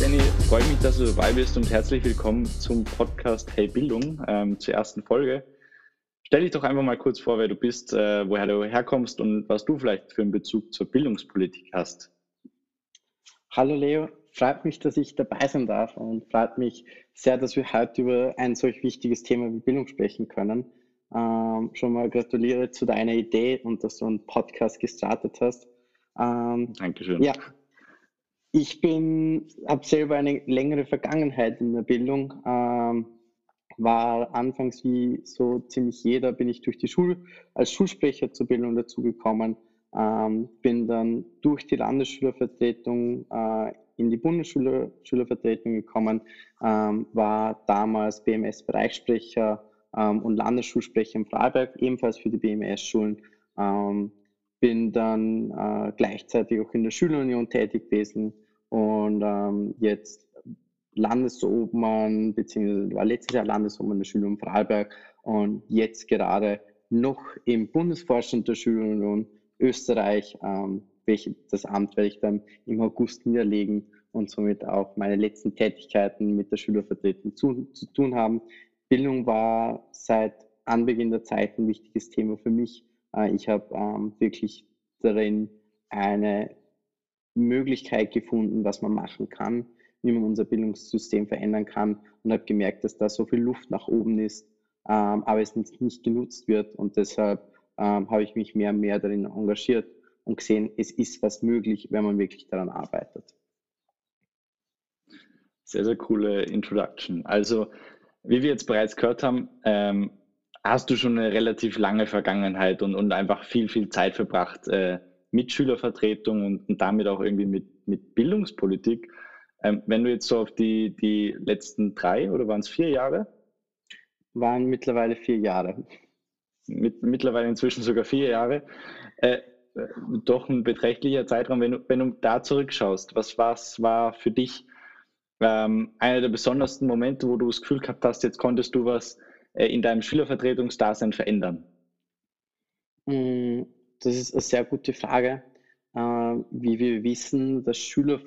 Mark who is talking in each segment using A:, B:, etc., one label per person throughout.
A: Danny, freue mich, dass du dabei bist und herzlich willkommen zum Podcast Hey Bildung ähm, zur ersten Folge. Stell dich doch einfach mal kurz vor, wer du bist, äh, woher du herkommst und was du vielleicht für einen Bezug zur Bildungspolitik hast.
B: Hallo Leo, freut mich, dass ich dabei sein darf und freut mich sehr, dass wir heute über ein solch wichtiges Thema wie Bildung sprechen können. Ähm, schon mal gratuliere zu deiner Idee und dass du einen Podcast gestartet hast.
A: Ähm, Dankeschön.
B: Ja, ich habe selber eine längere Vergangenheit in der Bildung. Ähm, war anfangs wie so ziemlich jeder, bin ich durch die Schule als Schulsprecher zur Bildung dazugekommen. Ähm, bin dann durch die Landesschülervertretung äh, in die Bundesschülervertretung gekommen, ähm, war damals BMS-Bereichssprecher ähm, und Landesschulsprecher in Freiberg, ebenfalls für die BMS-Schulen. Ähm, bin dann äh, gleichzeitig auch in der Schülerunion tätig gewesen und ähm, jetzt Landesobmann, beziehungsweise war letztes Jahr Landesobmann der Schülerunion Freiberg und jetzt gerade noch im Bundesvorstand der Schülerunion Österreich, ähm, welche, das Amt werde ich dann im August niederlegen und somit auch meine letzten Tätigkeiten mit der Schülervertretung zu, zu tun haben. Bildung war seit Anbeginn der Zeit ein wichtiges Thema für mich äh, ich habe ähm, wirklich darin eine Möglichkeit gefunden, was man machen kann, wie man unser Bildungssystem verändern kann und habe gemerkt, dass da so viel Luft nach oben ist, ähm, aber es nicht, nicht, genutzt wird und deshalb ähm, habe ich mich mehr und mehr darin engagiert und gesehen, es ist was möglich, wenn man wirklich daran arbeitet.
A: Sehr, sehr coole Introduction. Also, wie wir jetzt bereits gehört haben, ähm, hast du schon eine relativ lange Vergangenheit und, und einfach viel, viel Zeit verbracht äh, mit Schülervertretung und, damit auch irgendwie mit, mit Bildungspolitik. Ähm, wenn du jetzt so auf die, die letzten drei oder waren es vier Jahre?
B: Waren mittlerweile vier Jahre.
A: Mit, mittlerweile inzwischen sogar vier Jahre. Äh, doch ein beträchtlicher Zeitraum, wenn du, wenn du da zurückschaust. Was, was war für dich ähm, einer der besondersten Momente, wo du das Gefühl gehabt hast, jetzt konntest du was äh, in deinem Schülervertretungsdasein verändern?
B: Mm, das ist eine sehr gute Frage. Äh, wie wir wissen, das Schüler,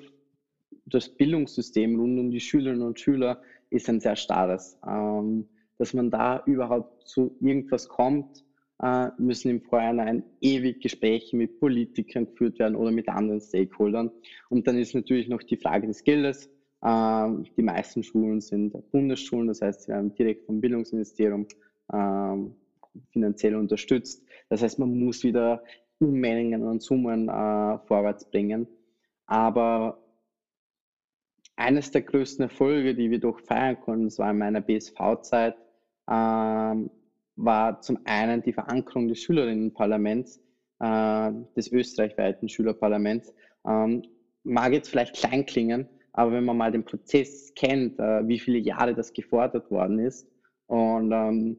B: das Bildungssystem rund um die Schülerinnen und Schüler ist ein sehr starres. Ähm, dass man da überhaupt zu irgendwas kommt, äh, müssen im Vorhinein ewig Gespräche mit Politikern geführt werden oder mit anderen Stakeholdern. Und dann ist natürlich noch die Frage des Geldes. Ähm, die meisten Schulen sind Bundesschulen, das heißt, sie werden direkt vom Bildungsministerium ähm, finanziell unterstützt. Das heißt, man muss wieder Unmengen an Summen äh, vorwärts bringen. Aber eines der größten Erfolge, die wir doch feiern konnten, das war in meiner BSV-Zeit, ähm, war zum einen die Verankerung des Schülerinnenparlaments, äh, des österreichweiten Schülerparlaments. Ähm, mag jetzt vielleicht klein klingen, aber wenn man mal den Prozess kennt, äh, wie viele Jahre das gefordert worden ist und ähm,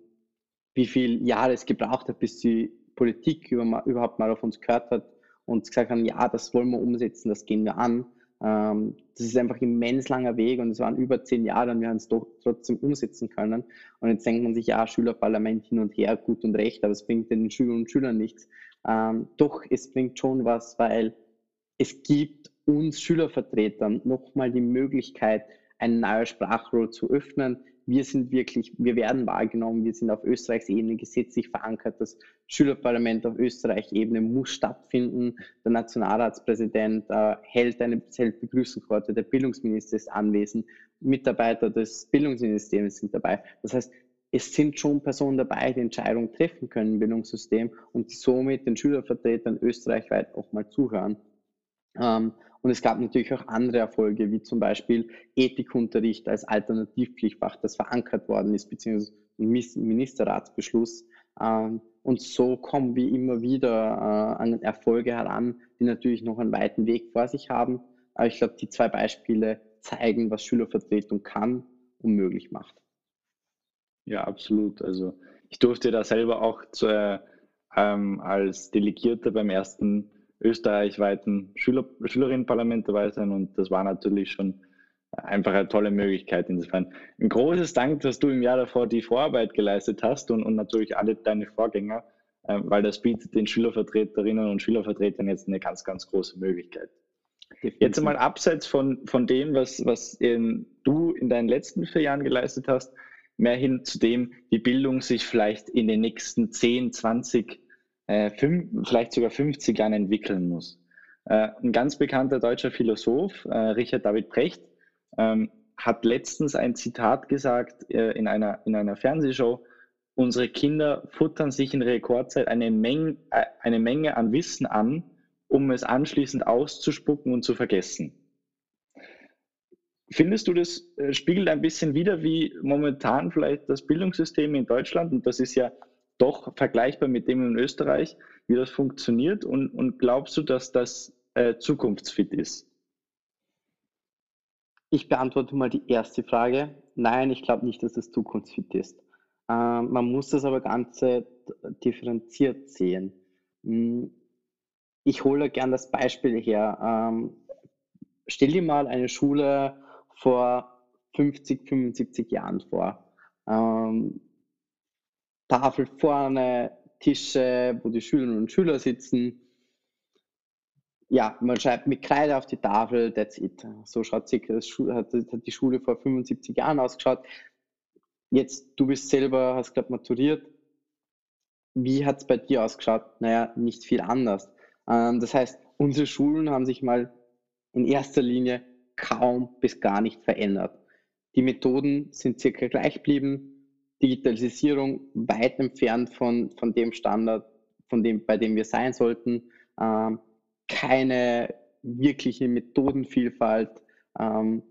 B: wie viele Jahre es gebraucht hat, bis die Politik über, überhaupt mal auf uns gehört hat und gesagt haben, ja, das wollen wir umsetzen, das gehen wir an. Ähm, das ist einfach ein immens langer Weg und es waren über zehn Jahre und wir haben es doch trotzdem umsetzen können. Und jetzt denkt man sich, ja, Schülerparlament hin und her, gut und recht, aber es bringt den Schülern und Schülern nichts. Ähm, doch, es bringt schon was, weil es gibt uns Schülervertretern nochmal die Möglichkeit, ein neues Sprachrohr zu öffnen. Wir sind wirklich, wir werden wahrgenommen, wir sind auf Österreichs Ebene gesetzlich verankert. Das Schülerparlament auf Österreich-Ebene muss stattfinden. Der Nationalratspräsident äh, hält eine Begrüßungsworte, der Bildungsminister ist anwesend, Mitarbeiter des Bildungsministeriums sind dabei. Das heißt, es sind schon Personen dabei, die Entscheidungen treffen können im Bildungssystem und somit den Schülervertretern österreichweit auch mal zuhören. Ähm, und es gab natürlich auch andere Erfolge, wie zum Beispiel Ethikunterricht als Alternativpflichtfach, das verankert worden ist, beziehungsweise Ministerratsbeschluss. Ähm, und so kommen wir immer wieder äh, an Erfolge heran, die natürlich noch einen weiten Weg vor sich haben. Aber ich glaube, die zwei Beispiele zeigen, was Schülervertretung kann und möglich macht.
A: Ja, absolut. Also ich durfte da selber auch zu, äh, ähm, als Delegierter beim ersten österreichweiten Schüler, Schülerinnenparlament dabei sein und das war natürlich schon einfach eine tolle Möglichkeit. Insofern ein großes Dank, dass du im Jahr davor die Vorarbeit geleistet hast und, und natürlich alle deine Vorgänger, äh, weil das bietet den Schülervertreterinnen und Schülervertretern jetzt eine ganz, ganz große Möglichkeit. Jetzt einmal abseits von, von dem, was, was in, du in deinen letzten vier Jahren geleistet hast, mehr hin zu dem, wie Bildung sich vielleicht in den nächsten 10, 20, äh, 5, vielleicht sogar 50 Jahren entwickeln muss. Äh, ein ganz bekannter deutscher Philosoph, äh, Richard David Brecht, ähm, hat letztens ein Zitat gesagt äh, in, einer, in einer Fernsehshow, unsere Kinder futtern sich in Rekordzeit eine Menge, äh, eine Menge an Wissen an, um es anschließend auszuspucken und zu vergessen. Findest du, das äh, spiegelt ein bisschen wieder, wie momentan vielleicht das Bildungssystem in Deutschland, und das ist ja doch vergleichbar mit dem in Österreich, wie das funktioniert? Und, und glaubst du, dass das äh, zukunftsfit ist?
B: Ich beantworte mal die erste Frage. Nein, ich glaube nicht, dass das zukunftsfit ist. Ähm, man muss das aber ganz differenziert sehen. Hm, ich hole gern das Beispiel her. Ähm, stell dir mal eine Schule vor 50, 75 Jahren vor. Ähm, Tafel vorne, Tische, wo die Schülerinnen und Schüler sitzen. Ja, man schreibt mit Kreide auf die Tafel, that's it. So schaut sich hat, hat die Schule vor 75 Jahren ausgeschaut. Jetzt, du bist selber, hast gerade maturiert. Wie hat es bei dir ausgeschaut? Naja, nicht viel anders. Ähm, das heißt, unsere Schulen haben sich mal in erster Linie kaum bis gar nicht verändert. Die Methoden sind circa gleich geblieben. Digitalisierung weit entfernt von, von dem Standard, von dem, bei dem wir sein sollten. Ähm, keine wirkliche Methodenvielfalt. Ähm,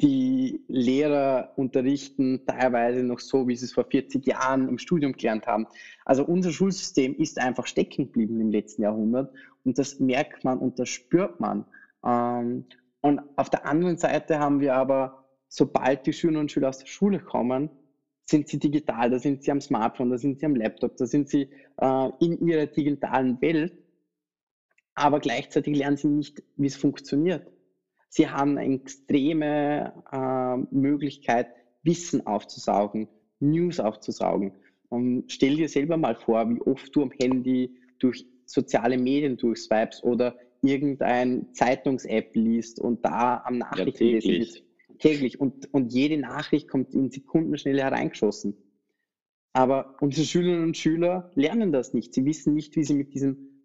B: die Lehrer unterrichten teilweise noch so, wie sie es vor 40 Jahren im Studium gelernt haben. Also unser Schulsystem ist einfach stecken geblieben im letzten Jahrhundert und das merkt man und das spürt man. Ähm, und auf der anderen Seite haben wir aber, sobald die Schülerinnen und Schüler aus der Schule kommen, sind sie digital, da sind sie am Smartphone, da sind sie am Laptop, da sind sie äh, in ihrer digitalen Welt, aber gleichzeitig lernen sie nicht, wie es funktioniert. Sie haben eine extreme äh, Möglichkeit, Wissen aufzusaugen, News aufzusaugen. Und stell dir selber mal vor, wie oft du am Handy durch soziale Medien durchswipes oder irgendein Zeitungs-App liest und da am Nachrichten ja, täglich. Und, und jede Nachricht kommt in Sekundenschnelle hereingeschossen. Aber unsere Schülerinnen und Schüler lernen das nicht. Sie wissen nicht, wie sie mit diesen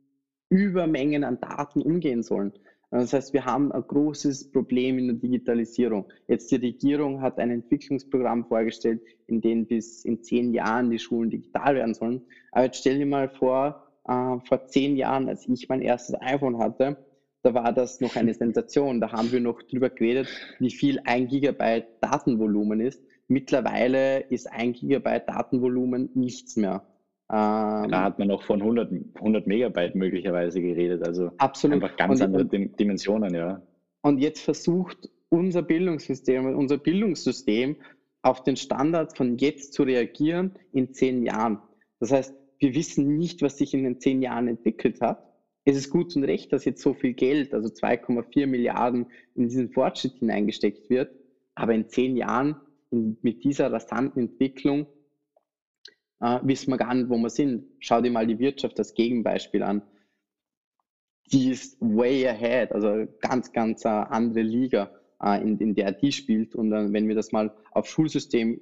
B: Übermengen an Daten umgehen sollen. Das heißt, wir haben ein großes Problem in der Digitalisierung. Jetzt die Regierung hat ein Entwicklungsprogramm vorgestellt, in dem bis in zehn Jahren die Schulen digital werden sollen. Aber jetzt stell dir mal vor, äh, vor zehn Jahren, als ich mein erstes iPhone hatte, da war das noch eine Sensation. Da haben wir noch drüber geredet, wie viel ein Gigabyte Datenvolumen ist. Mittlerweile ist ein Gigabyte Datenvolumen nichts mehr.
A: Ähm, da hat man noch von 100, 100 Megabyte möglicherweise geredet, also
B: absolut.
A: einfach ganz und, andere Dimensionen, ja.
B: Und jetzt versucht unser Bildungssystem, unser Bildungssystem auf den Standard von jetzt zu reagieren in zehn Jahren. Das heißt, wir wissen nicht, was sich in den zehn Jahren entwickelt hat. Es ist gut und recht, dass jetzt so viel Geld, also 2,4 Milliarden, in diesen Fortschritt hineingesteckt wird. Aber in zehn Jahren in, mit dieser rasanten Entwicklung äh, wissen wir gar nicht, wo wir sind. Schau dir mal die Wirtschaft als Gegenbeispiel an. Die ist way ahead, also ganz, ganz äh, andere Liga, äh, in, in der die spielt. Und wenn wir das mal auf Schulsystem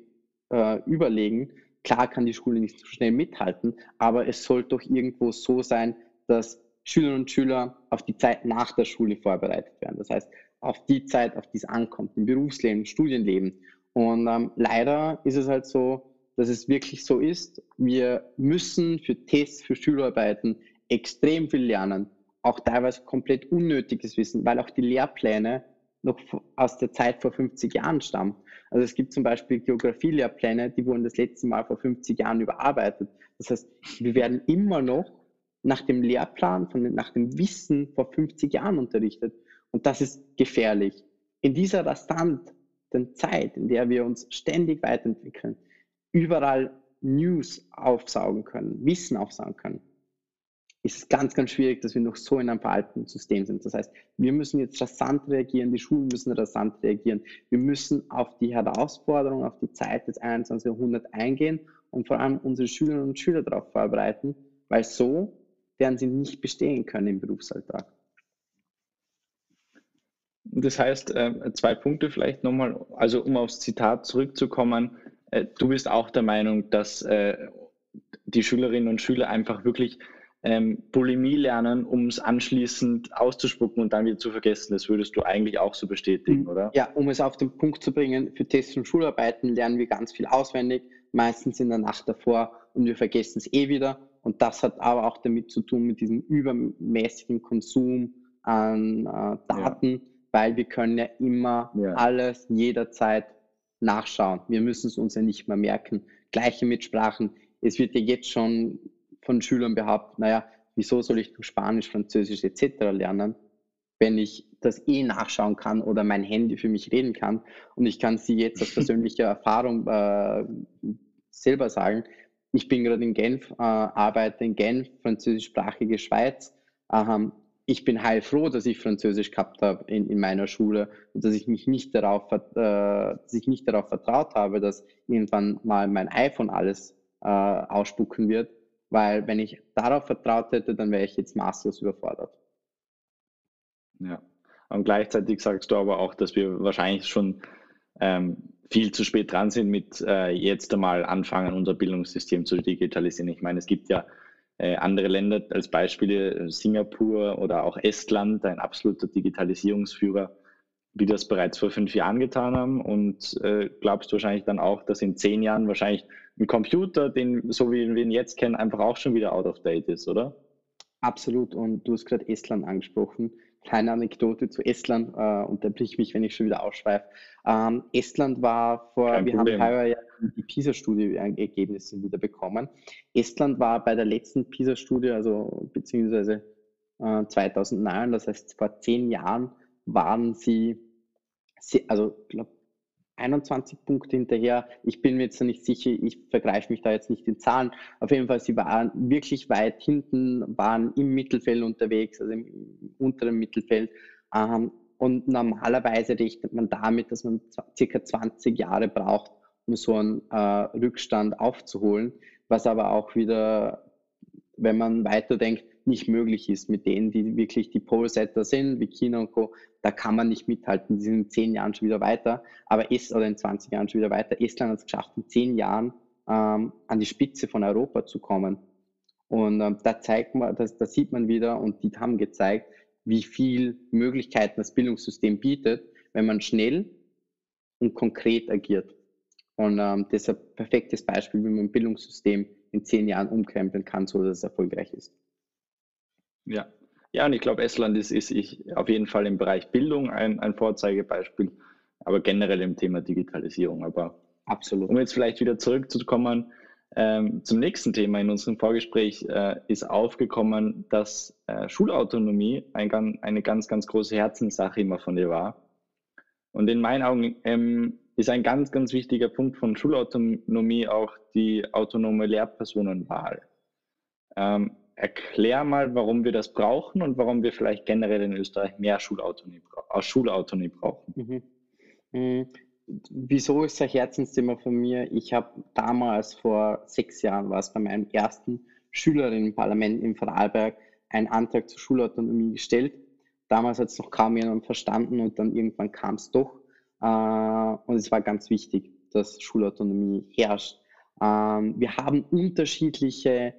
B: äh, überlegen, klar kann die Schule nicht so schnell mithalten, aber es sollte doch irgendwo so sein, dass Schülerinnen und Schüler auf die Zeit nach der Schule vorbereitet werden. Das heißt, auf die Zeit, auf die es ankommt, im Berufsleben, im Studienleben. Und ähm, leider ist es halt so, dass es wirklich so ist. Wir müssen für Tests, für Schülerarbeiten extrem viel lernen. Auch teilweise komplett unnötiges Wissen, weil auch die Lehrpläne noch aus der Zeit vor 50 Jahren stammen. Also es gibt zum Beispiel Geografielehrpläne, die wurden das letzte Mal vor 50 Jahren überarbeitet. Das heißt, wir werden immer noch nach dem Lehrplan, von, nach dem Wissen vor 50 Jahren unterrichtet. Und das ist gefährlich. In dieser rasanten Zeit, in der wir uns ständig weiterentwickeln, überall News aufsaugen können, Wissen aufsaugen können, ist es ganz, ganz schwierig, dass wir noch so in einem veralteten System sind. Das heißt, wir müssen jetzt rasant reagieren, die Schulen müssen rasant reagieren. Wir müssen auf die Herausforderung, auf die Zeit des 21. Jahrhunderts eingehen und vor allem unsere Schülerinnen und Schüler darauf vorbereiten, weil so werden sie nicht bestehen können im Berufsalltag.
A: Das heißt, äh, zwei Punkte vielleicht nochmal, also um aufs Zitat zurückzukommen, äh, du bist auch der Meinung, dass äh, die Schülerinnen und Schüler einfach wirklich ähm, Bulimie lernen, um es anschließend auszuspucken und dann wieder zu vergessen. Das würdest du eigentlich auch so bestätigen, mhm. oder?
B: Ja, um es auf den Punkt zu bringen, für Tests und Schularbeiten lernen wir ganz viel auswendig, meistens in der Nacht davor und wir vergessen es eh wieder. Und das hat aber auch damit zu tun, mit diesem übermäßigen Konsum an äh, Daten, ja. weil wir können ja immer ja. alles jederzeit nachschauen. Wir müssen es uns ja nicht mehr merken. Gleiche mit Sprachen. Es wird ja jetzt schon von Schülern behauptet, naja, wieso soll ich Spanisch, Französisch etc. lernen, wenn ich das eh nachschauen kann oder mein Handy für mich reden kann. Und ich kann sie jetzt aus persönlicher Erfahrung äh, selber sagen. Ich bin gerade in Genf, äh, arbeite in Genf, französischsprachige Schweiz. Ähm, ich bin heilfroh, dass ich Französisch gehabt habe in, in meiner Schule und dass ich mich nicht darauf, äh, dass ich nicht darauf vertraut habe, dass irgendwann mal mein iPhone alles äh, ausspucken wird, weil wenn ich darauf vertraut hätte, dann wäre ich jetzt maßlos überfordert.
A: Ja, und gleichzeitig sagst du aber auch, dass wir wahrscheinlich schon ähm, viel zu spät dran sind mit äh, jetzt einmal anfangen, unser Bildungssystem zu digitalisieren. Ich meine, es gibt ja äh, andere Länder als Beispiele, Singapur oder auch Estland, ein absoluter Digitalisierungsführer, die das bereits vor fünf Jahren getan haben. Und äh, glaubst du wahrscheinlich dann auch, dass in zehn Jahren wahrscheinlich ein Computer, den, so wie wir ihn jetzt kennen, einfach auch schon wieder out of date ist, oder?
B: Absolut. Und du hast gerade Estland angesprochen. Kleine Anekdote zu Estland, äh, unterbrich mich, wenn ich schon wieder ausschweife. Ähm, Estland war vor, Kein wir Problem. haben ja die PISA-Studie-Ergebnisse wieder bekommen. Estland war bei der letzten PISA-Studie, also beziehungsweise äh, 2009, das heißt vor zehn Jahren, waren sie, also ich glaube 21 Punkte hinterher. Ich bin mir jetzt noch nicht sicher, ich vergreife mich da jetzt nicht in Zahlen. Auf jeden Fall, sie waren wirklich weit hinten, waren im Mittelfeld unterwegs, also im unteren Mittelfeld. Ähm, und normalerweise rechnet man damit, dass man circa 20 Jahre braucht, um so einen äh, Rückstand aufzuholen, was aber auch wieder, wenn man weiterdenkt, nicht möglich ist mit denen, die wirklich die Pole-Setter sind, wie China und Co. Da kann man nicht mithalten. Die sind in zehn Jahren schon wieder weiter, aber ist oder in 20 Jahren schon wieder weiter. Estland hat es geschafft, in zehn Jahren ähm, an die Spitze von Europa zu kommen. Und ähm, da zeigt man, das, da sieht man wieder, und die haben gezeigt, wie viel Möglichkeiten das Bildungssystem bietet, wenn man schnell und konkret agiert. Und ähm, das ist ein perfektes Beispiel, wie man ein Bildungssystem in zehn Jahren umkrempeln kann, so dass es erfolgreich ist.
A: Ja, ja, und ich glaube, Estland ist, ist ich auf jeden Fall im Bereich Bildung ein, ein Vorzeigebeispiel, aber generell im Thema Digitalisierung. Aber Absolut. um jetzt vielleicht wieder zurückzukommen ähm, zum nächsten Thema in unserem Vorgespräch, äh, ist aufgekommen, dass äh, Schulautonomie ein, eine ganz, ganz große Herzenssache immer von dir war. Und in meinen Augen ähm, ist ein ganz, ganz wichtiger Punkt von Schulautonomie auch die autonome Lehrpersonenwahl. Ähm, erklär mal, warum wir das brauchen und warum wir vielleicht generell in Österreich mehr Schulautonomie, Schulautonomie brauchen. Mhm.
B: Mhm. Wieso ist ein Herzensthema von mir? Ich habe damals vor sechs Jahren, war es bei meinem ersten Schülerinnenparlament in Vorarlberg, einen Antrag zur Schulautonomie gestellt. Damals hat es noch kaum jemand verstanden und dann irgendwann kam es doch. Äh, und es war ganz wichtig, dass Schulautonomie herrscht. Ähm, wir haben unterschiedliche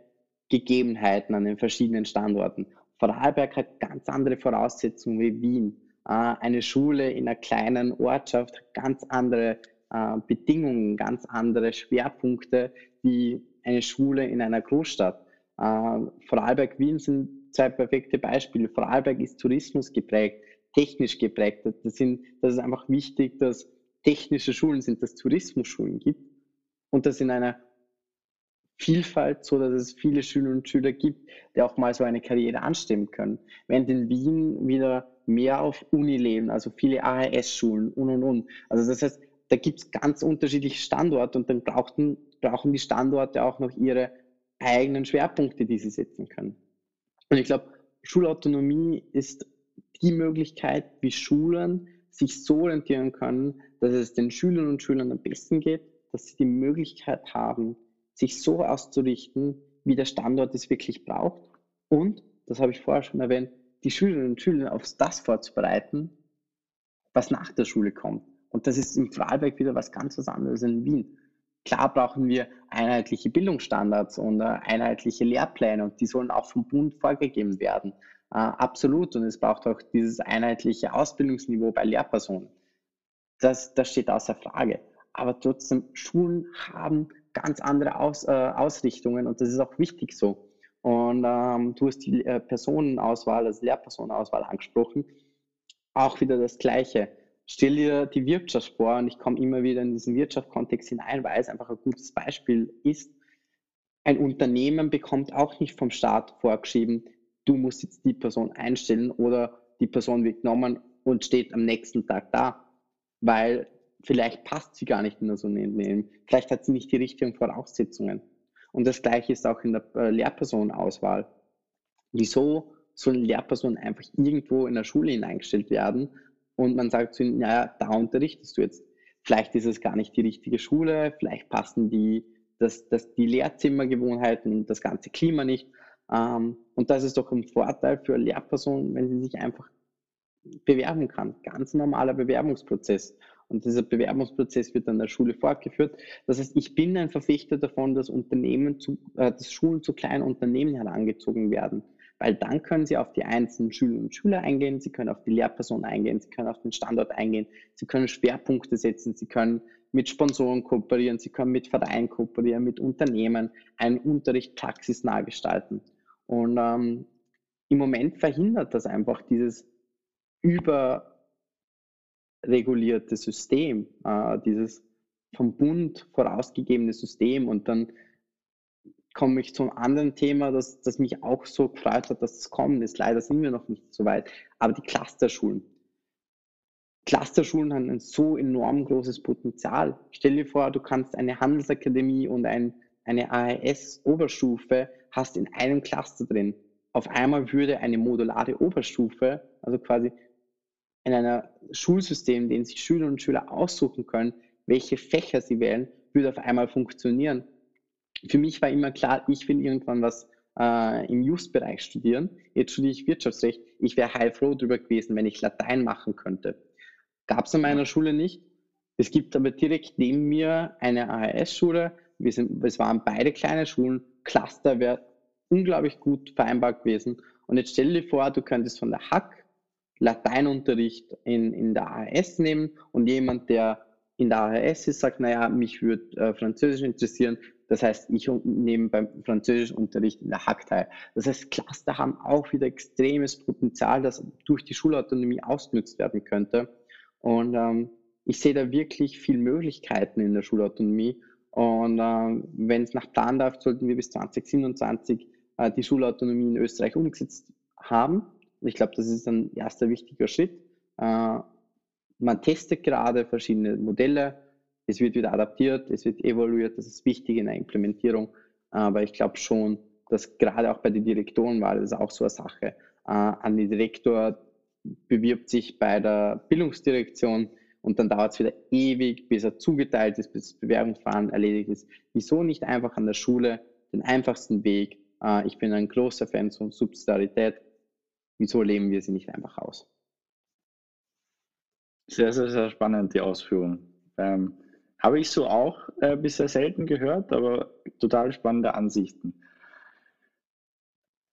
B: Gegebenheiten an den verschiedenen Standorten. Vorarlberg hat ganz andere Voraussetzungen wie Wien. Äh, eine Schule in einer kleinen Ortschaft hat ganz andere äh, Bedingungen, ganz andere Schwerpunkte wie eine Schule in einer Großstadt. Äh, Vorarlberg, Wien sind zwei perfekte Beispiele. Vorarlberg ist Tourismus geprägt, technisch geprägt. Das, sind, das ist einfach wichtig, dass technische Schulen sind, dass Tourismusschulen gibt und das in einer Vielfalt, so dass es viele Schülerinnen und Schüler gibt, die auch mal so eine Karriere anstimmen können. Während in Wien wieder mehr auf Uni leben, also viele AHS-Schulen und und und. Also das heißt, da gibt es ganz unterschiedliche Standorte und dann brauchten, brauchen die Standorte auch noch ihre eigenen Schwerpunkte, die sie setzen können. Und ich glaube, Schulautonomie ist die Möglichkeit, wie Schulen sich so orientieren können, dass es den Schülerinnen und Schülern am besten geht, dass sie die Möglichkeit haben, sich so auszurichten, wie der Standort es wirklich braucht. Und, das habe ich vorher schon erwähnt, die Schülerinnen und Schüler auf das vorzubereiten, was nach der Schule kommt. Und das ist im Vorarlberg wieder was ganz was anderes als in Wien. Klar brauchen wir einheitliche Bildungsstandards und äh, einheitliche Lehrpläne und die sollen auch vom Bund vorgegeben werden. Äh, absolut. Und es braucht auch dieses einheitliche Ausbildungsniveau bei Lehrpersonen. Das, das steht außer Frage. Aber trotzdem, Schulen haben ganz andere Aus, äh, Ausrichtungen und das ist auch wichtig so. Und ähm, du hast die äh, Personenauswahl, also Lehrpersonenauswahl angesprochen. Auch wieder das Gleiche. Stell dir die Wirtschaft vor und ich komme immer wieder in diesen Wirtschaftskontext hinein, weil es einfach ein gutes Beispiel ist. Ein Unternehmen bekommt auch nicht vom Staat vorgeschrieben, du musst jetzt die Person einstellen oder die Person wird genommen und steht am nächsten Tag da, weil vielleicht passt sie gar nicht in das Unternehmen, vielleicht hat sie nicht die richtigen Voraussetzungen. Und das Gleiche ist auch in der äh, Lehrpersonenauswahl. Wieso sollen Lehrpersonen einfach irgendwo in der Schule hineingestellt werden und man sagt zu ihnen, naja, da unterrichtest du jetzt. Vielleicht ist es gar nicht die richtige Schule, vielleicht passen die, das, das, die Lehrzimmergewohnheiten und das ganze Klima nicht. Ähm, und das ist doch ein Vorteil für Lehrpersonen, wenn sie sich einfach bewerben kann. Ganz normaler Bewerbungsprozess. Und dieser Bewerbungsprozess wird an der Schule fortgeführt. Das heißt, ich bin ein Verfechter davon, dass Unternehmen zu, äh, dass Schulen zu kleinen Unternehmen herangezogen werden. Weil dann können Sie auf die einzelnen Schülerinnen und Schüler eingehen, Sie können auf die Lehrperson eingehen, Sie können auf den Standort eingehen, Sie können Schwerpunkte setzen, Sie können mit Sponsoren kooperieren, Sie können mit Vereinen kooperieren, mit Unternehmen, einen Unterricht praxisnah gestalten. Und ähm, im Moment verhindert das einfach dieses über regulierte System, äh, dieses vom Bund vorausgegebene System. Und dann komme ich zum anderen Thema, das, das mich auch so gefreut hat, dass es kommen ist. Leider sind wir noch nicht so weit. Aber die Clusterschulen. Clusterschulen haben ein so enorm großes Potenzial. Stell dir vor, du kannst eine Handelsakademie und ein, eine AES-Oberstufe hast in einem Cluster drin. Auf einmal würde eine modulare Oberstufe, also quasi in einem Schulsystem, in dem sich Schüler und Schüler aussuchen können, welche Fächer sie wählen, würde auf einmal funktionieren. Für mich war immer klar, ich will irgendwann was äh, im Just-Bereich studieren. Jetzt studiere ich Wirtschaftsrecht. Ich wäre heilfroh darüber gewesen, wenn ich Latein machen könnte. Gab es an meiner Schule nicht. Es gibt aber direkt neben mir eine AHS-Schule. es waren beide kleine Schulen. Cluster wäre unglaublich gut vereinbar gewesen. Und jetzt stell dir vor, du könntest von der Hack Lateinunterricht in, in der AHS nehmen und jemand, der in der AHS ist, sagt, naja, mich würde äh, Französisch interessieren. Das heißt, ich nehme beim Französischunterricht in der Hack teil. Das heißt, Cluster haben auch wieder extremes Potenzial, das durch die Schulautonomie ausgenutzt werden könnte. Und ähm, ich sehe da wirklich viel Möglichkeiten in der Schulautonomie. Und ähm, wenn es nach Plan läuft, sollten wir bis 2027 äh, die Schulautonomie in Österreich umgesetzt haben. Ich glaube, das ist ein erster wichtiger Schritt. Äh, man testet gerade verschiedene Modelle. Es wird wieder adaptiert, es wird evaluiert. Das ist wichtig in der Implementierung. Aber ich glaube schon, dass gerade auch bei den Direktorenwahl, das ist auch so eine Sache, äh, an den Direktor bewirbt sich bei der Bildungsdirektion und dann dauert es wieder ewig, bis er zugeteilt ist, bis das Bewerbungsverfahren erledigt ist. Wieso nicht einfach an der Schule den einfachsten Weg? Äh, ich bin ein großer Fan von Subsidiarität wieso leben wir sie nicht einfach aus?
A: Sehr, sehr, sehr spannend, die Ausführung. Ähm, habe ich so auch äh, bisher selten gehört, aber total spannende Ansichten.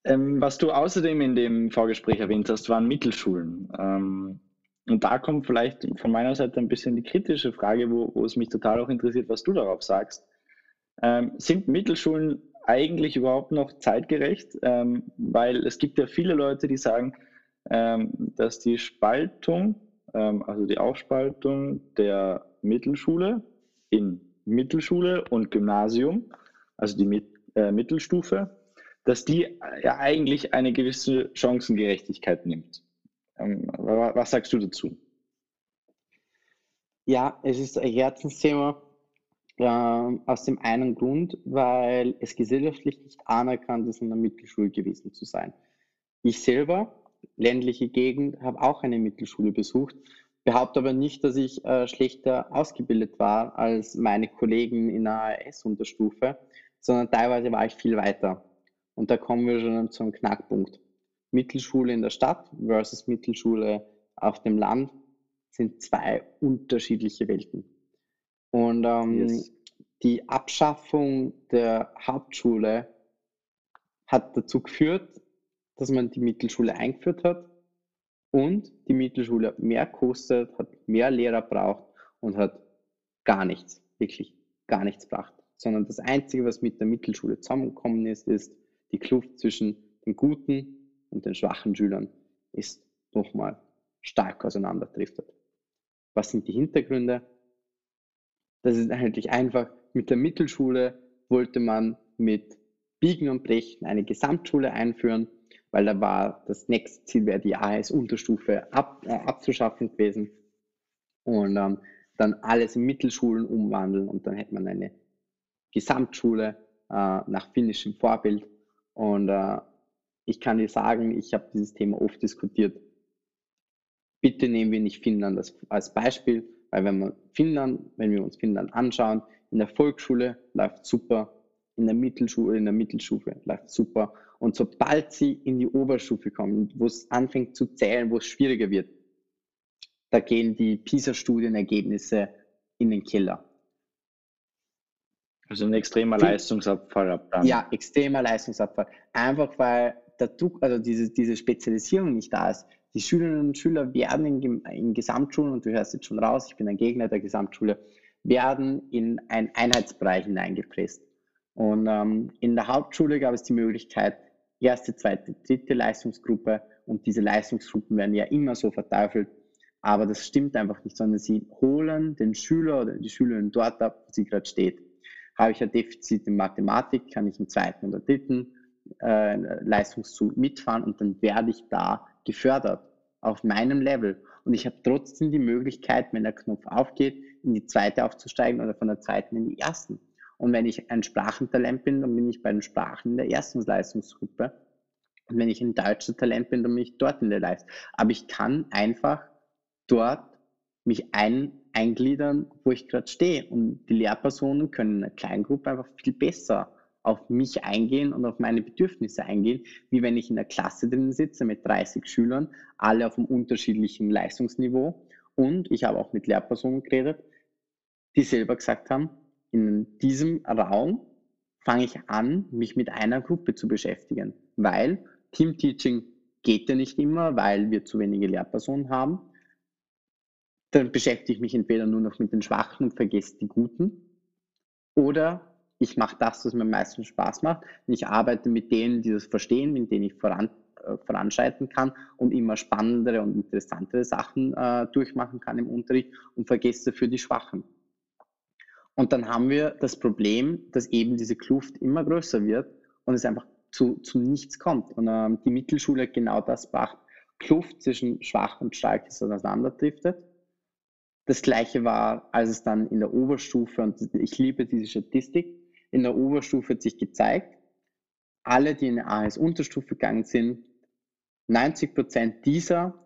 A: Ähm, was du außerdem in dem Vorgespräch erwähnt hast, waren Mittelschulen. Ähm, und da kommt vielleicht von meiner Seite ein bisschen die kritische Frage, wo, wo es mich total auch interessiert, was du darauf sagst. Ähm, sind Mittelschulen eigentlich überhaupt noch zeitgerecht? Ähm, weil es gibt ja viele Leute, die sagen, ähm, dass die Spaltung, ähm, also die Aufspaltung der Mittelschule in Mittelschule und Gymnasium, also die Mit äh, Mittelstufe, dass die ja eigentlich eine gewisse Chancengerechtigkeit nimmt. Ähm, was sagst du dazu?
B: Ja, es ist ein Herzensthema ähm, aus dem einen Grund, weil es gesellschaftlich nicht anerkannt ist, in der Mittelschule gewesen zu sein. Ich selber, ländliche Gegend, habe auch eine Mittelschule besucht, behaupte aber nicht, dass ich äh, schlechter ausgebildet war als meine Kollegen in der AS-Unterstufe, sondern teilweise war ich viel weiter. Und da kommen wir schon zum Knackpunkt. Mittelschule in der Stadt versus Mittelschule auf dem Land. sind zwei unterschiedliche Welten. Und ähm, yes. die Abschaffung der Hauptschule hat dazu geführt, dass man die Mittelschule eingeführt hat und die Mittelschule mehr kostet, hat mehr Lehrer braucht und hat gar nichts, wirklich gar nichts gebracht. Sondern das Einzige, was mit der Mittelschule zusammengekommen ist, ist die Kluft zwischen den guten und den schwachen Schülern ist nochmal stark auseinanderdriftet. Was sind die Hintergründe? Das ist eigentlich einfach, mit der Mittelschule wollte man mit Biegen und Brechen eine Gesamtschule einführen, weil da war das nächste Ziel, wäre die AS-Unterstufe ab, äh, abzuschaffen gewesen. Und ähm, dann alles in Mittelschulen umwandeln und dann hätte man eine Gesamtschule äh, nach finnischem Vorbild. Und äh, ich kann dir sagen, ich habe dieses Thema oft diskutiert. Bitte nehmen wir nicht Finnland als, als Beispiel, weil wenn wir Finnland, wenn wir uns Finnland anschauen, in der Volksschule läuft super, in der Mittelschule, in der Mittelstufe läuft super. Und sobald sie in die Oberstufe kommen, wo es anfängt zu zählen, wo es schwieriger wird, da gehen die PISA-Studienergebnisse in den Keller.
A: Also ein extremer Leistungsabfall ab
B: dann. Ja, extremer Leistungsabfall. Einfach weil der Druck, also diese, diese Spezialisierung nicht da ist. Die Schülerinnen und Schüler werden in, in Gesamtschulen, und du hörst jetzt schon raus, ich bin ein Gegner der Gesamtschule, werden in einen Einheitsbereich hineingepresst. Und ähm, in der Hauptschule gab es die Möglichkeit, erste, zweite, dritte Leistungsgruppe und diese Leistungsgruppen werden ja immer so verteufelt, aber das stimmt einfach nicht, sondern sie holen den Schüler oder die Schülerin dort ab, wo sie gerade steht. Habe ich ein Defizit in Mathematik, kann ich im zweiten oder dritten äh, Leistungszug mitfahren und dann werde ich da gefördert auf meinem Level. Und ich habe trotzdem die Möglichkeit, wenn der Knopf aufgeht, in die zweite aufzusteigen oder von der zweiten in die ersten. Und wenn ich ein Sprachentalent bin, dann bin ich bei den Sprachen in der ersten Leistungsgruppe. Und wenn ich ein deutscher Talent bin, dann bin ich dort in der Leistung. Aber ich kann einfach dort mich ein, eingliedern, wo ich gerade stehe. Und die Lehrpersonen können in einer kleinen Gruppe einfach viel besser auf mich eingehen und auf meine Bedürfnisse eingehen, wie wenn ich in der Klasse drin sitze mit 30 Schülern, alle auf einem unterschiedlichen Leistungsniveau. Und ich habe auch mit Lehrpersonen geredet, die selber gesagt haben, in diesem Raum fange ich an, mich mit einer Gruppe zu beschäftigen, weil Teamteaching geht ja nicht immer, weil wir zu wenige Lehrpersonen haben. Dann beschäftige ich mich entweder nur noch mit den Schwachen und vergesse die Guten oder ich mache das, was mir am meisten Spaß macht. Und ich arbeite mit denen, die das verstehen, mit denen ich voran, äh, voranschreiten kann und immer spannendere und interessantere Sachen äh, durchmachen kann im Unterricht und vergesse dafür die Schwachen. Und dann haben wir das Problem, dass eben diese Kluft immer größer wird und es einfach zu, zu nichts kommt. Und ähm, die Mittelschule genau das macht. Kluft zwischen schwach und stark ist auseinanderdriftet. Das gleiche war, als es dann in der Oberstufe, und ich liebe diese Statistik, in der Oberstufe hat sich gezeigt, alle, die in eine AS-Unterstufe gegangen sind, 90 Prozent dieser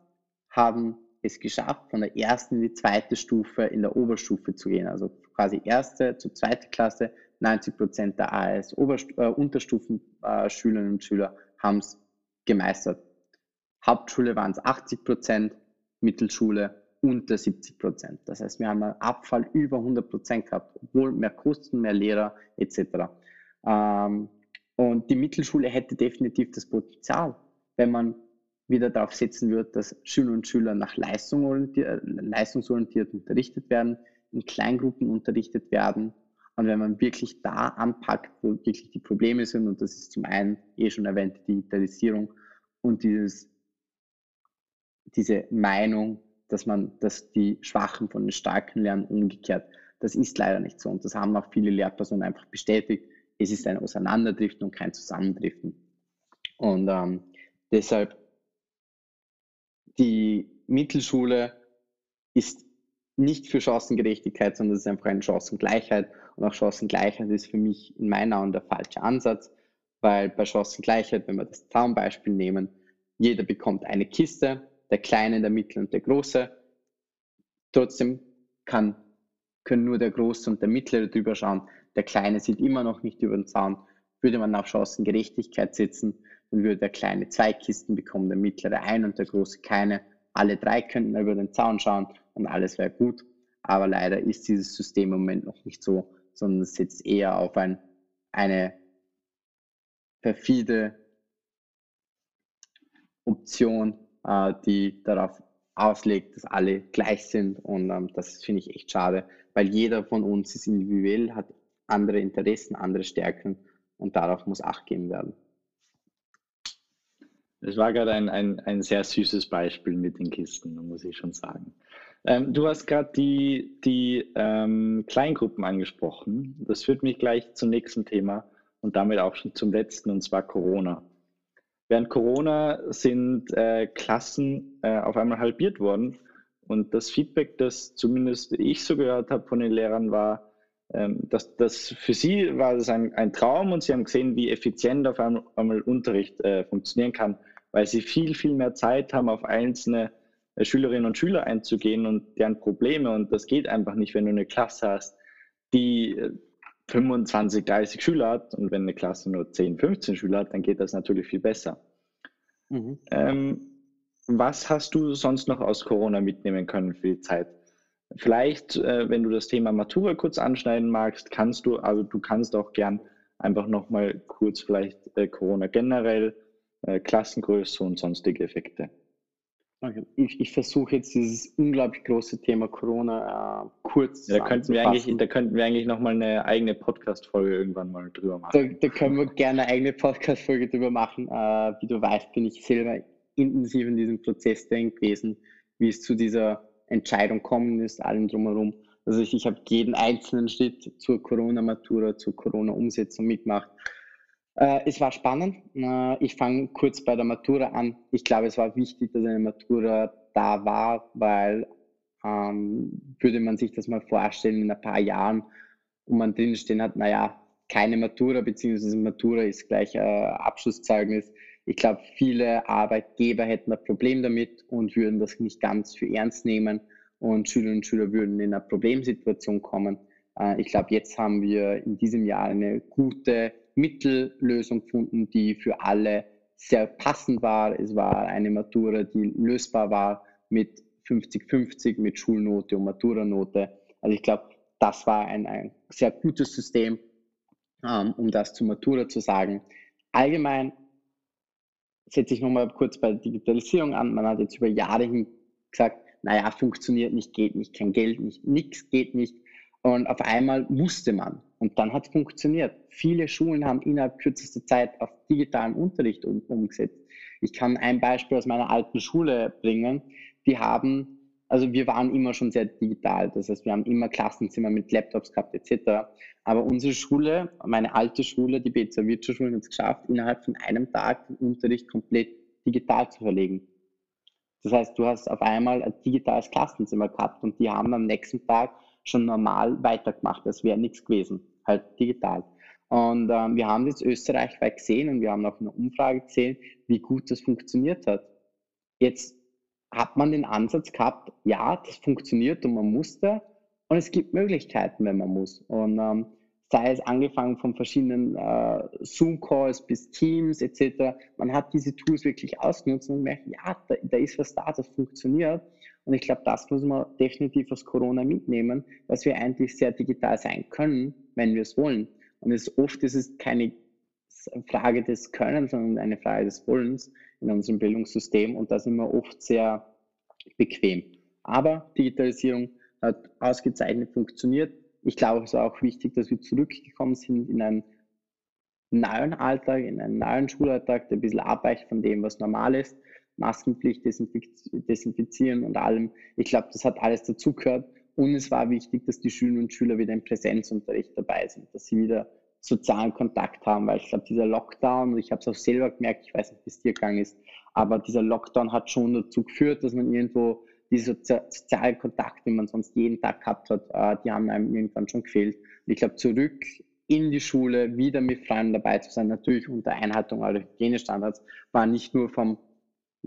B: haben es geschafft, von der ersten in die zweite Stufe in der Oberstufe zu gehen. Also quasi erste zu zweite Klasse, 90 Prozent der AS-Unterstufen-Schülerinnen äh, und Schüler haben es gemeistert. Hauptschule waren es 80 Prozent, Mittelschule unter 70 Prozent. Das heißt, wir haben einen Abfall über 100 Prozent gehabt, obwohl mehr Kosten, mehr Lehrer etc. Ähm, und die Mittelschule hätte definitiv das Potenzial, wenn man wieder darauf setzen würde, dass Schüler und Schüler nach Leistung orientiert, leistungsorientiert unterrichtet werden, in Kleingruppen unterrichtet werden. Und wenn man wirklich da anpackt, wo wirklich die Probleme sind, und das ist zum einen eh schon erwähnte Digitalisierung und dieses, diese Meinung, dass man, dass die Schwachen von den Starken lernen, umgekehrt. Das ist leider nicht so. Und das haben auch viele Lehrpersonen einfach bestätigt. Es ist ein Auseinanderdriften und kein Zusammendriften. Und ähm, deshalb die Mittelschule ist nicht für Chancengerechtigkeit, sondern es ist einfach eine Chancengleichheit. Und auch Chancengleichheit ist für mich in meinen Augen der falsche Ansatz, weil bei Chancengleichheit, wenn wir das Zaumbeispiel nehmen, jeder bekommt eine Kiste, der Kleine, der Mittel und der Große. Trotzdem kann, können nur der Große und der Mittlere drüber schauen. Der Kleine sieht immer noch nicht über den Zaun. Würde man auf Chancengerechtigkeit setzen, dann würde der Kleine zwei Kisten bekommen, der Mittlere ein und der Große keine. Alle drei könnten über den Zaun schauen und alles wäre gut. Aber leider ist dieses System im Moment noch nicht so, sondern es setzt eher auf ein, eine perfide Option, äh, die darauf auslegt, dass alle gleich sind. Und ähm, das finde ich echt schade, weil jeder von uns ist individuell, hat andere Interessen, andere Stärken und darauf muss Acht geben werden.
A: Das war gerade ein, ein, ein sehr süßes Beispiel mit den Kisten, muss ich schon sagen. Ähm, du hast gerade die, die ähm, Kleingruppen angesprochen. Das führt mich gleich zum nächsten Thema und damit auch schon zum letzten, und zwar Corona. Während Corona sind äh, Klassen äh, auf einmal halbiert worden und das Feedback, das zumindest ich so gehört habe von den Lehrern, war, ähm, dass das für sie war das ein, ein, Traum und sie haben gesehen, wie effizient auf einmal, einmal Unterricht äh, funktionieren kann, weil sie viel, viel mehr Zeit haben, auf einzelne äh, Schülerinnen und Schüler einzugehen und deren Probleme. Und das geht einfach nicht, wenn du eine Klasse hast, die äh, 25, 30 Schüler hat und wenn eine Klasse nur 10, 15 Schüler hat, dann geht das natürlich viel besser. Mhm. Ähm, was hast du sonst noch aus Corona mitnehmen können für die Zeit? Vielleicht, äh, wenn du das Thema Matura kurz anschneiden magst, kannst du, aber du kannst auch gern einfach nochmal kurz vielleicht äh, Corona generell, äh, Klassengröße und sonstige Effekte.
B: Ich, ich versuche jetzt dieses unglaublich große Thema Corona äh, kurz
A: ja, da könnten wir eigentlich, Da könnten wir eigentlich nochmal eine eigene Podcast-Folge irgendwann mal drüber machen.
B: Da, da können wir gerne eine eigene Podcast-Folge drüber machen. Äh, wie du weißt, bin ich selber intensiv in diesem Prozess drin gewesen, wie es zu dieser Entscheidung kommen ist, allem drumherum. Also ich, ich habe jeden einzelnen Schritt zur Corona-Matura, zur Corona-Umsetzung mitgemacht. Äh, es war spannend. Äh, ich fange kurz bei der Matura an. Ich glaube, es war wichtig, dass eine Matura da war, weil ähm, würde man sich das mal vorstellen in ein paar Jahren und man drin stehen hat, naja, keine Matura, beziehungsweise Matura ist gleich äh, Abschlusszeugnis. Ich glaube, viele Arbeitgeber hätten ein Problem damit und würden das nicht ganz für ernst nehmen und Schülerinnen und Schüler würden in eine Problemsituation kommen. Äh, ich glaube, jetzt haben wir in diesem Jahr eine gute Mittellösung gefunden, die für alle sehr passend war. Es war eine Matura, die lösbar war mit 50-50, mit Schulnote und Maturanote. Also ich glaube, das war ein, ein sehr gutes System, ähm, um das zu Matura zu sagen. Allgemein setze ich nochmal kurz bei der Digitalisierung an. Man hat jetzt über Jahre hin gesagt, naja, funktioniert nicht, geht nicht, kein Geld nicht, nichts geht nicht. Und auf einmal musste man. Und dann hat es funktioniert. Viele Schulen haben innerhalb kürzester Zeit auf digitalen Unterricht um, umgesetzt. Ich kann ein Beispiel aus meiner alten Schule bringen. Die haben, also wir waren immer schon sehr digital. Das heißt, wir haben immer Klassenzimmer mit Laptops gehabt etc. Aber unsere Schule, meine alte Schule, die BZ Wirtschaftsschule, hat es geschafft, innerhalb von einem Tag den Unterricht komplett digital zu verlegen. Das heißt, du hast auf einmal ein digitales Klassenzimmer gehabt und die haben am nächsten Tag schon normal weitergemacht. Das wäre nichts gewesen, halt digital. Und ähm, wir haben jetzt österreichweit gesehen und wir haben auch eine Umfrage gesehen, wie gut das funktioniert hat. Jetzt hat man den Ansatz gehabt, ja, das funktioniert und man musste und es gibt Möglichkeiten, wenn man muss. Und ähm, sei es angefangen von verschiedenen äh, Zoom-Calls bis Teams etc. Man hat diese Tools wirklich ausgenutzt und merkt, ja, da, da ist was da, das funktioniert. Und ich glaube, das muss man definitiv aus Corona mitnehmen, dass wir eigentlich sehr digital sein können, wenn wir es wollen. Und es, oft ist es keine Frage des Könnens, sondern eine Frage des Wollens in unserem Bildungssystem. Und da sind wir oft sehr bequem. Aber Digitalisierung hat ausgezeichnet funktioniert. Ich glaube, es war auch wichtig, dass wir zurückgekommen sind in einen neuen Alltag, in einen neuen Schulalltag, der ein bisschen abweicht von dem, was normal ist. Maskenpflicht, Desinfizieren und allem. Ich glaube, das hat alles dazugehört. Und es war wichtig, dass die Schülerinnen und Schüler wieder im Präsenzunterricht dabei sind, dass sie wieder sozialen Kontakt haben, weil ich glaube, dieser Lockdown, und ich habe es auch selber gemerkt, ich weiß nicht, wie es dir gegangen ist, aber dieser Lockdown hat schon dazu geführt, dass man irgendwo diese sozialen Kontakte, die man sonst jeden Tag gehabt hat, äh, die haben einem irgendwann schon gefehlt. Und ich glaube, zurück in die Schule, wieder mit Freunden dabei zu sein, natürlich unter Einhaltung aller Hygienestandards, war nicht nur vom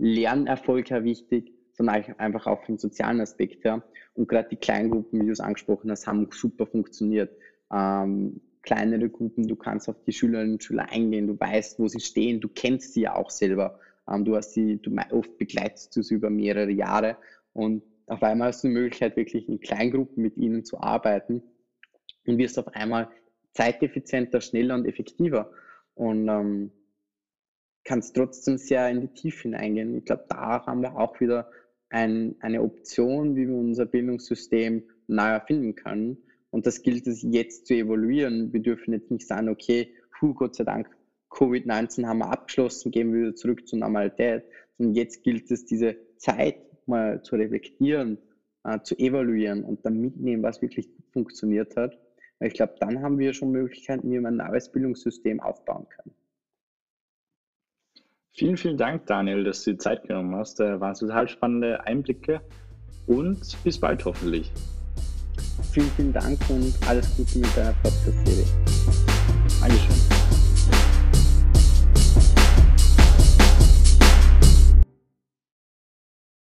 B: Lernerfolg her wichtig, sondern einfach auch vom sozialen Aspekt her. Und gerade die Kleingruppen, wie du es angesprochen hast, haben super funktioniert. Ähm, kleinere Gruppen, du kannst auf die Schülerinnen und Schüler eingehen, du weißt, wo sie stehen, du kennst sie ja auch selber. Ähm, du hast sie, du oft begleitest du sie über mehrere Jahre und auf einmal hast du die Möglichkeit, wirklich in Kleingruppen mit ihnen zu arbeiten und wirst auf einmal zeiteffizienter, schneller und effektiver und ähm, kannst trotzdem sehr in die Tiefe hineingehen. Ich glaube, da haben wir auch wieder ein, eine Option, wie wir unser Bildungssystem neu erfinden können. Und das gilt es jetzt zu evaluieren. Wir dürfen jetzt nicht sagen, okay, puh, Gott sei Dank, Covid-19 haben wir abgeschlossen, gehen wir wieder zurück zur Normalität. Und jetzt gilt es, diese Zeit mal zu reflektieren, äh, zu evaluieren und dann mitnehmen, was wirklich funktioniert hat. Ich glaube, dann haben wir schon Möglichkeiten, wie wir ein neues Bildungssystem aufbauen können.
A: Vielen, vielen Dank, Daniel, dass du die Zeit genommen hast. Da waren total spannende Einblicke und bis bald hoffentlich.
B: Vielen, vielen Dank und alles Gute mit deiner Podcast-Serie.
A: Dankeschön.